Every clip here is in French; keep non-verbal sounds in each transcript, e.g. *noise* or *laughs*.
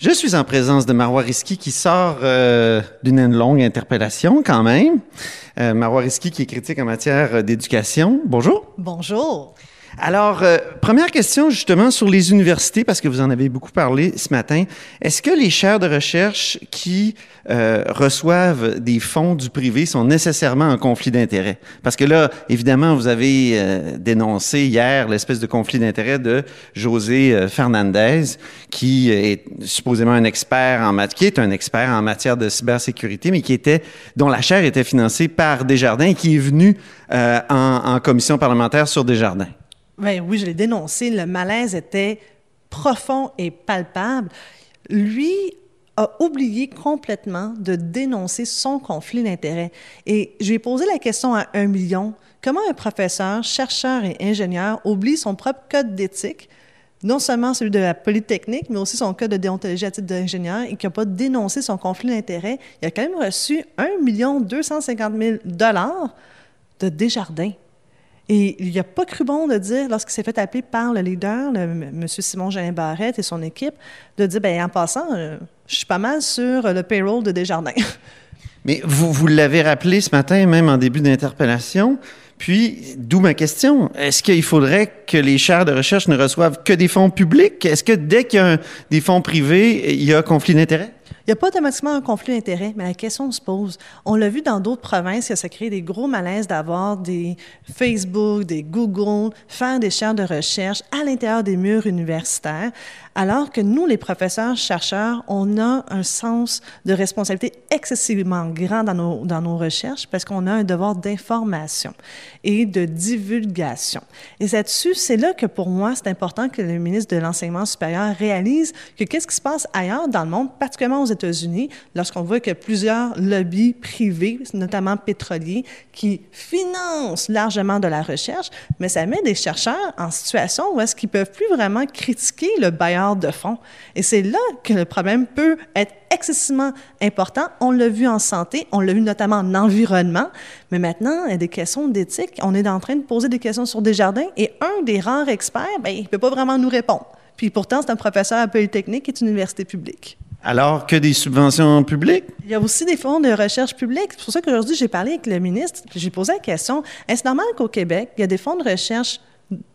Je suis en présence de Marois qui sort euh, d'une longue interpellation quand même. Euh, Marois qui est critique en matière d'éducation. Bonjour. Bonjour. Alors, euh, première question justement sur les universités, parce que vous en avez beaucoup parlé ce matin. Est-ce que les chaires de recherche qui euh, reçoivent des fonds du privé sont nécessairement en conflit d'intérêts? Parce que là, évidemment, vous avez euh, dénoncé hier l'espèce de conflit d'intérêts de José Fernandez, qui est supposément un expert en matière, qui est un expert en matière de cybersécurité, mais qui était, dont la chaire était financée par Desjardins et qui est venu en, en commission parlementaire sur Desjardins. Ben oui, je l'ai dénoncé. Le malaise était profond et palpable. Lui a oublié complètement de dénoncer son conflit d'intérêts. Et je lui ai posé la question à un million. Comment un professeur, chercheur et ingénieur oublie son propre code d'éthique, non seulement celui de la Polytechnique, mais aussi son code de déontologie à titre d'ingénieur, et qui n'a pas dénoncé son conflit d'intérêts? Il a quand même reçu 1 250 000 de Desjardins. Et il n'a pas cru bon de dire, lorsqu'il s'est fait appeler par le leader, le, M. Simon Jean Barrette et son équipe, de dire, bien, en passant, euh, je suis pas mal sur le payroll de Desjardins. *laughs* Mais vous, vous l'avez rappelé ce matin, même en début d'interpellation. Puis, d'où ma question. Est-ce qu'il faudrait que les chaires de recherche ne reçoivent que des fonds publics? Est-ce que dès qu'il y a des fonds privés, il y a conflit d'intérêts? Il n'y a pas automatiquement un conflit d'intérêts, mais la question se pose. On l'a vu dans d'autres provinces, ça crée des gros malaises d'avoir des Facebook, des Google, faire des chaires de recherche à l'intérieur des murs universitaires, alors que nous, les professeurs, chercheurs, on a un sens de responsabilité excessivement grand dans nos, dans nos recherches parce qu'on a un devoir d'information et de divulgation. Et c'est là que pour moi, c'est important que le ministre de l'Enseignement supérieur réalise que qu'est-ce qui se passe ailleurs dans le monde, particulièrement aux États-Unis, lorsqu'on voit que plusieurs lobbies privés, notamment pétroliers, qui financent largement de la recherche, mais ça met des chercheurs en situation où est-ce qu'ils peuvent plus vraiment critiquer le bailleur de fonds. Et c'est là que le problème peut être excessivement important. On l'a vu en santé, on l'a vu notamment en environnement, mais maintenant, il y a des questions d'éthique. On est en train de poser des questions sur des jardins et un des rares experts, ben, il ne peut pas vraiment nous répondre. Puis pourtant, c'est un professeur à Polytechnique qui est une université publique. Alors que des subventions publiques? Il y a aussi des fonds de recherche publique. C'est pour ça qu'aujourd'hui, j'ai parlé avec le ministre, j'ai posé la question, est-ce normal qu'au Québec, il y a des fonds de recherche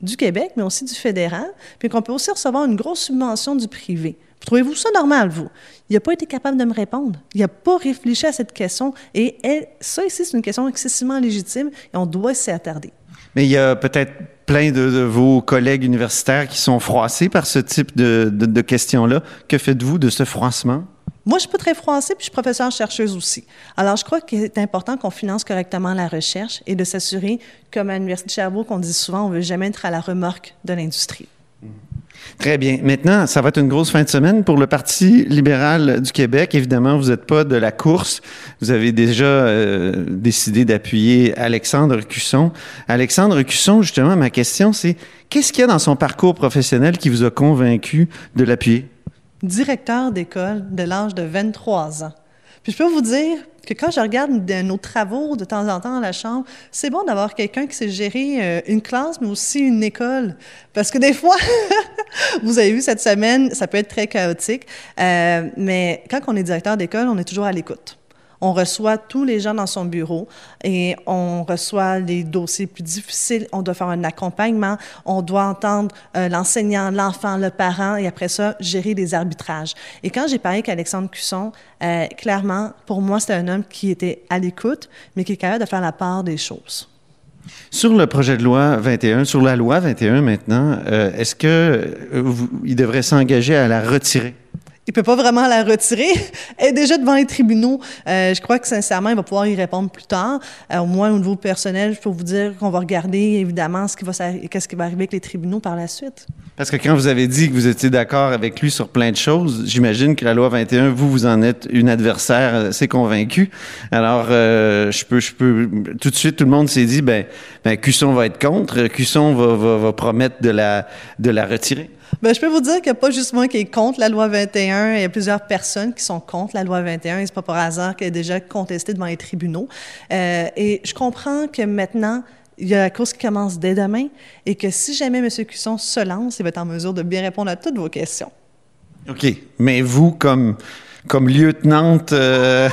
du Québec, mais aussi du fédéral, puis qu'on peut aussi recevoir une grosse subvention du privé? Trouvez-vous ça normal, vous? Il n'a pas été capable de me répondre. Il n'a pas réfléchi à cette question. Et ça ici, c'est une question excessivement légitime et on doit s'y attarder. Mais il y a peut-être plein de, vos collègues universitaires qui sont froissés par ce type de, de questions-là. Que faites-vous de ce froissement? Moi, je suis pas très froissée, puis je suis professeure-chercheuse aussi. Alors, je crois qu'il est important qu'on finance correctement la recherche et de s'assurer, comme à l'Université de Sherbrooke, on dit souvent, on ne veut jamais être à la remorque de l'industrie. Très bien. Maintenant, ça va être une grosse fin de semaine pour le Parti libéral du Québec. Évidemment, vous n'êtes pas de la course. Vous avez déjà euh, décidé d'appuyer Alexandre Cusson. Alexandre Cusson, justement, ma question, c'est qu'est-ce qu'il y a dans son parcours professionnel qui vous a convaincu de l'appuyer? directeur d'école de l'âge de 23 ans. Puis je peux vous dire que quand je regarde nos travaux de temps en temps à la chambre, c'est bon d'avoir quelqu'un qui sait gérer euh, une classe, mais aussi une école. Parce que des *laughs* fois, vous avez vu cette semaine, ça peut être très chaotique, euh, mais quand on est directeur d'école, on est toujours à l'écoute. On reçoit tous les gens dans son bureau et on reçoit les dossiers plus difficiles. On doit faire un accompagnement. On doit entendre euh, l'enseignant, l'enfant, le parent et après ça, gérer des arbitrages. Et quand j'ai parlé avec Alexandre Cusson, euh, clairement, pour moi, c'était un homme qui était à l'écoute, mais qui est capable de faire la part des choses. Sur le projet de loi 21, sur la loi 21 maintenant, euh, est-ce qu'il devrait s'engager à la retirer? Il peut pas vraiment la retirer. *laughs* Elle est déjà devant les tribunaux. Euh, je crois que sincèrement, il va pouvoir y répondre plus tard. Euh, au moins, au niveau personnel, je peux vous dire qu'on va regarder évidemment ce qui va, qu'est-ce qui va arriver avec les tribunaux par la suite. Parce que quand vous avez dit que vous étiez d'accord avec lui sur plein de choses, j'imagine que la loi 21, vous, vous en êtes une adversaire assez convaincue. Alors, euh, je peux, je peux, tout de suite, tout le monde s'est dit, ben, ben, Cusson va être contre, Cusson va, va, va promettre de la, de la retirer. Ben, je peux vous dire qu'il n'y a pas juste moi qui est contre la loi 21. Il y a plusieurs personnes qui sont contre la loi 21 et c'est pas par hasard qu'elle est déjà contestée devant les tribunaux. Euh, et je comprends que maintenant, il y a la course qui commence dès demain et que si jamais M. Cusson se lance, il va être en mesure de bien répondre à toutes vos questions. OK. Mais vous, comme, comme lieutenante euh,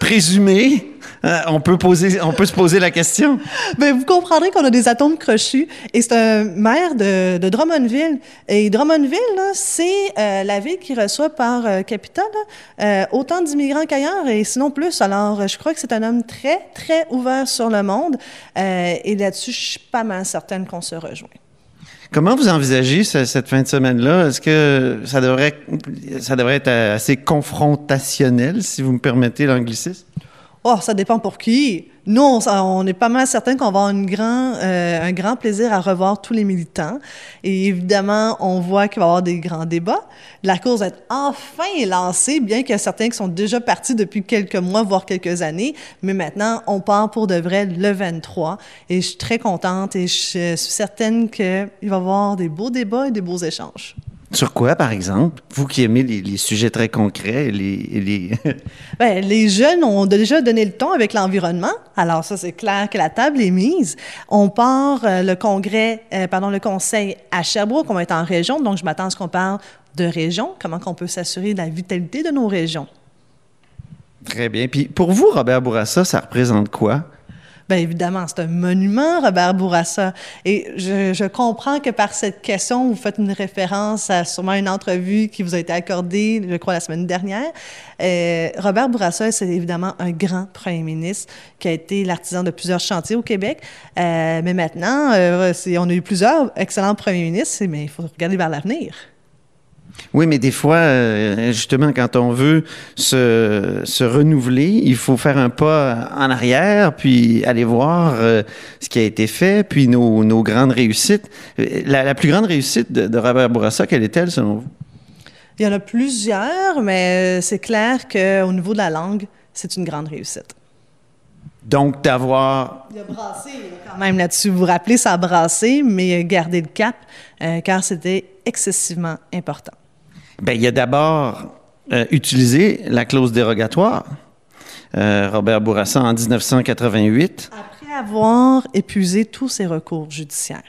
présumée, euh, on, peut poser, on peut se poser la question. Bien, vous comprendrez qu'on a des atomes crochus. Et c'est un maire de, de Drummondville. Et Drummondville, c'est euh, la ville qui reçoit par euh, capita euh, autant d'immigrants qu'ailleurs, et sinon plus. Alors, je crois que c'est un homme très, très ouvert sur le monde. Et là-dessus, je suis pas mal certaine qu'on se rejoint. Comment vous envisagez ce- cette fin de semaine-là? Est-ce que ça devrait, ça devrait être assez confrontationnel, si vous me permettez l'anglicisme? Oh, ça dépend pour qui. Nous, on, on est pas mal certain qu'on va avoir une grand, euh, un grand plaisir à revoir tous les militants. Et évidemment, on voit qu'il va y avoir des grands débats. La course va être enfin lancée, bien qu'il y a certains qui sont déjà partis depuis quelques mois, voire quelques années. Mais maintenant, on part pour de vrai le 23. Et je suis très contente et je suis certaine qu'il va y avoir des beaux débats et des beaux échanges. Sur quoi, par exemple? Vous qui aimez les, les sujets très concrets, les, les... *laughs* Bien, les jeunes ont déjà donné le ton avec l'environnement. Alors ça, c'est clair que la table est mise. On part euh, le congrès, euh, pardon, le conseil à Sherbrooke. On va être en région, donc je m'attends à ce qu'on parle de région, comment qu'on peut s'assurer de la vitalité de nos régions? Très bien. Puis pour vous, Robert Bourassa, ça représente quoi? Bien évidemment, c'est un monument, Robert Bourassa. Et je, comprends que par cette question, vous faites une référence à sûrement une entrevue qui vous a été accordée, je crois, la semaine dernière. Euh, Robert Bourassa, c'est évidemment un grand premier ministre qui a été l'artisan de plusieurs chantiers au Québec. Euh, mais maintenant, euh, on a eu plusieurs excellents premiers ministres, mais il faut regarder vers l'avenir. Oui, mais des fois, euh, justement, quand on veut se, se, renouveler, il faut faire un pas en arrière, puis aller voir euh, ce qui a été fait, puis nos, nos grandes réussites. La, la, plus grande réussite de, de Robert Bourassa, quelle est-elle, selon vous? Il y en a plusieurs, mais c'est clair qu'au niveau de la langue, c'est une grande réussite. Donc, d'avoir... Il a brassé quand même là-dessus. Vous vous rappelez, ça a brassé, mais garder le cap, euh, car c'était excessivement important. Bien, il a d'abord euh, utilisé la clause dérogatoire, euh, Robert Bourassa, en 1988. Après avoir épuisé tous ses recours judiciaires.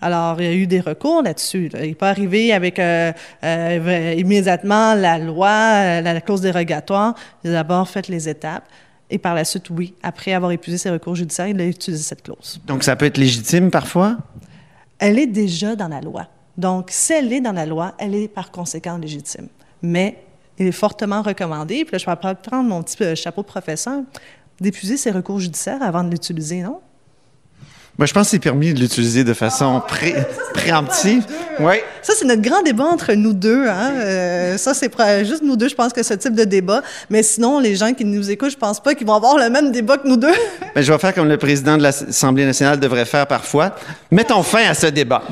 Alors, il y a eu des recours là-dessus. Là. Il n'est pas arrivé avec euh, euh, immédiatement la loi, la, la clause dérogatoire. Il a d'abord fait les étapes. Et par la suite, oui, après avoir épuisé ses recours judiciaires, il a utilisé cette clause. Donc, ça peut être légitime parfois? Elle est déjà dans la loi. Donc, si elle est dans la loi, elle est par conséquent légitime. Mais il est fortement recommandé, puis là, je vais prendre mon petit euh, chapeau de professeur, d'épuiser ses recours judiciaires avant de l'utiliser, non? Moi, je pense que c'est permis de l'utiliser de façon pré préemptive. Oui. Ça, c'est notre grand débat entre nous deux. Hein? Euh, ça, c'est juste nous deux, je pense que ce type de débat. Mais sinon, les gens qui nous écoutent, je pense pas qu'ils vont avoir le même débat que nous deux. Mais je vais faire comme le président de l'Assemblée nationale devrait faire parfois. Mettons fin à ce débat.